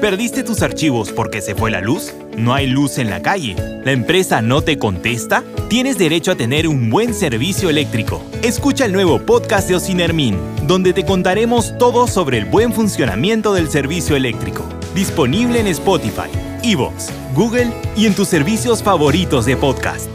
¿Perdiste tus archivos porque se fue la luz? ¿No hay luz en la calle? ¿La empresa no te contesta? Tienes derecho a tener un buen servicio eléctrico. Escucha el nuevo podcast de Ocinermin, donde te contaremos todo sobre el buen funcionamiento del servicio eléctrico. Disponible en Spotify, Evox, Google y en tus servicios favoritos de podcast.